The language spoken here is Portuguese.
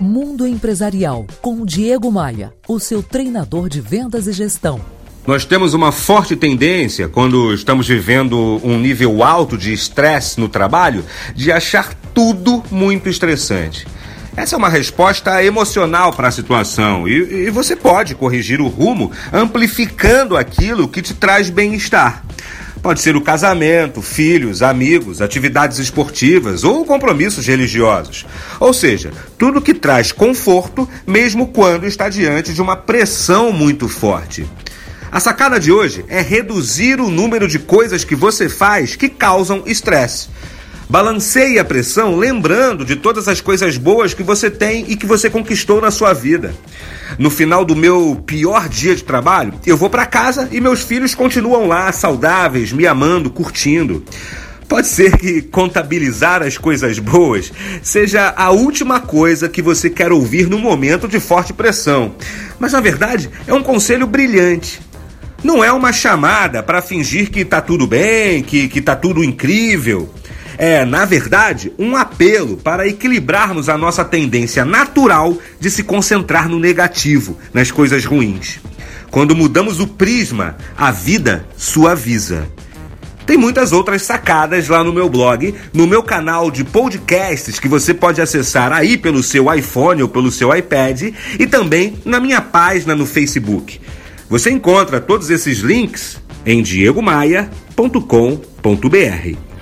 Mundo Empresarial com Diego Maia, o seu treinador de vendas e gestão. Nós temos uma forte tendência, quando estamos vivendo um nível alto de estresse no trabalho, de achar tudo muito estressante. Essa é uma resposta emocional para a situação e, e, você pode corrigir o rumo amplificando aquilo que te traz bem-estar. Pode ser o casamento, filhos, amigos, atividades esportivas ou compromissos religiosos. Ou seja, tudo que traz conforto, mesmo quando está diante de uma pressão muito forte. A sacada de hoje é reduzir o número de coisas que você faz que causam estresse. Balanceie a pressão lembrando de todas as coisas boas que você tem e que você conquistou na sua vida. No final do meu pior dia de trabalho, eu vou para casa e meus filhos continuam lá, saudáveis, me amando, curtindo. Pode ser que contabilizar as coisas boas seja a última coisa que você quer ouvir no momento de forte pressão. Mas na verdade é um conselho brilhante. Não é uma chamada para fingir que tá tudo bem, que, que tá tudo incrível é, na verdade, um apelo para equilibrarmos a nossa tendência natural de se concentrar no negativo, nas coisas ruins. Quando mudamos o prisma, a vida suaviza. Tem muitas outras sacadas lá no meu blog, no meu canal de podcasts que você pode acessar aí pelo seu iPhone ou pelo seu iPad e também na minha página no Facebook. Você encontra todos esses links em diegomaia.com.br.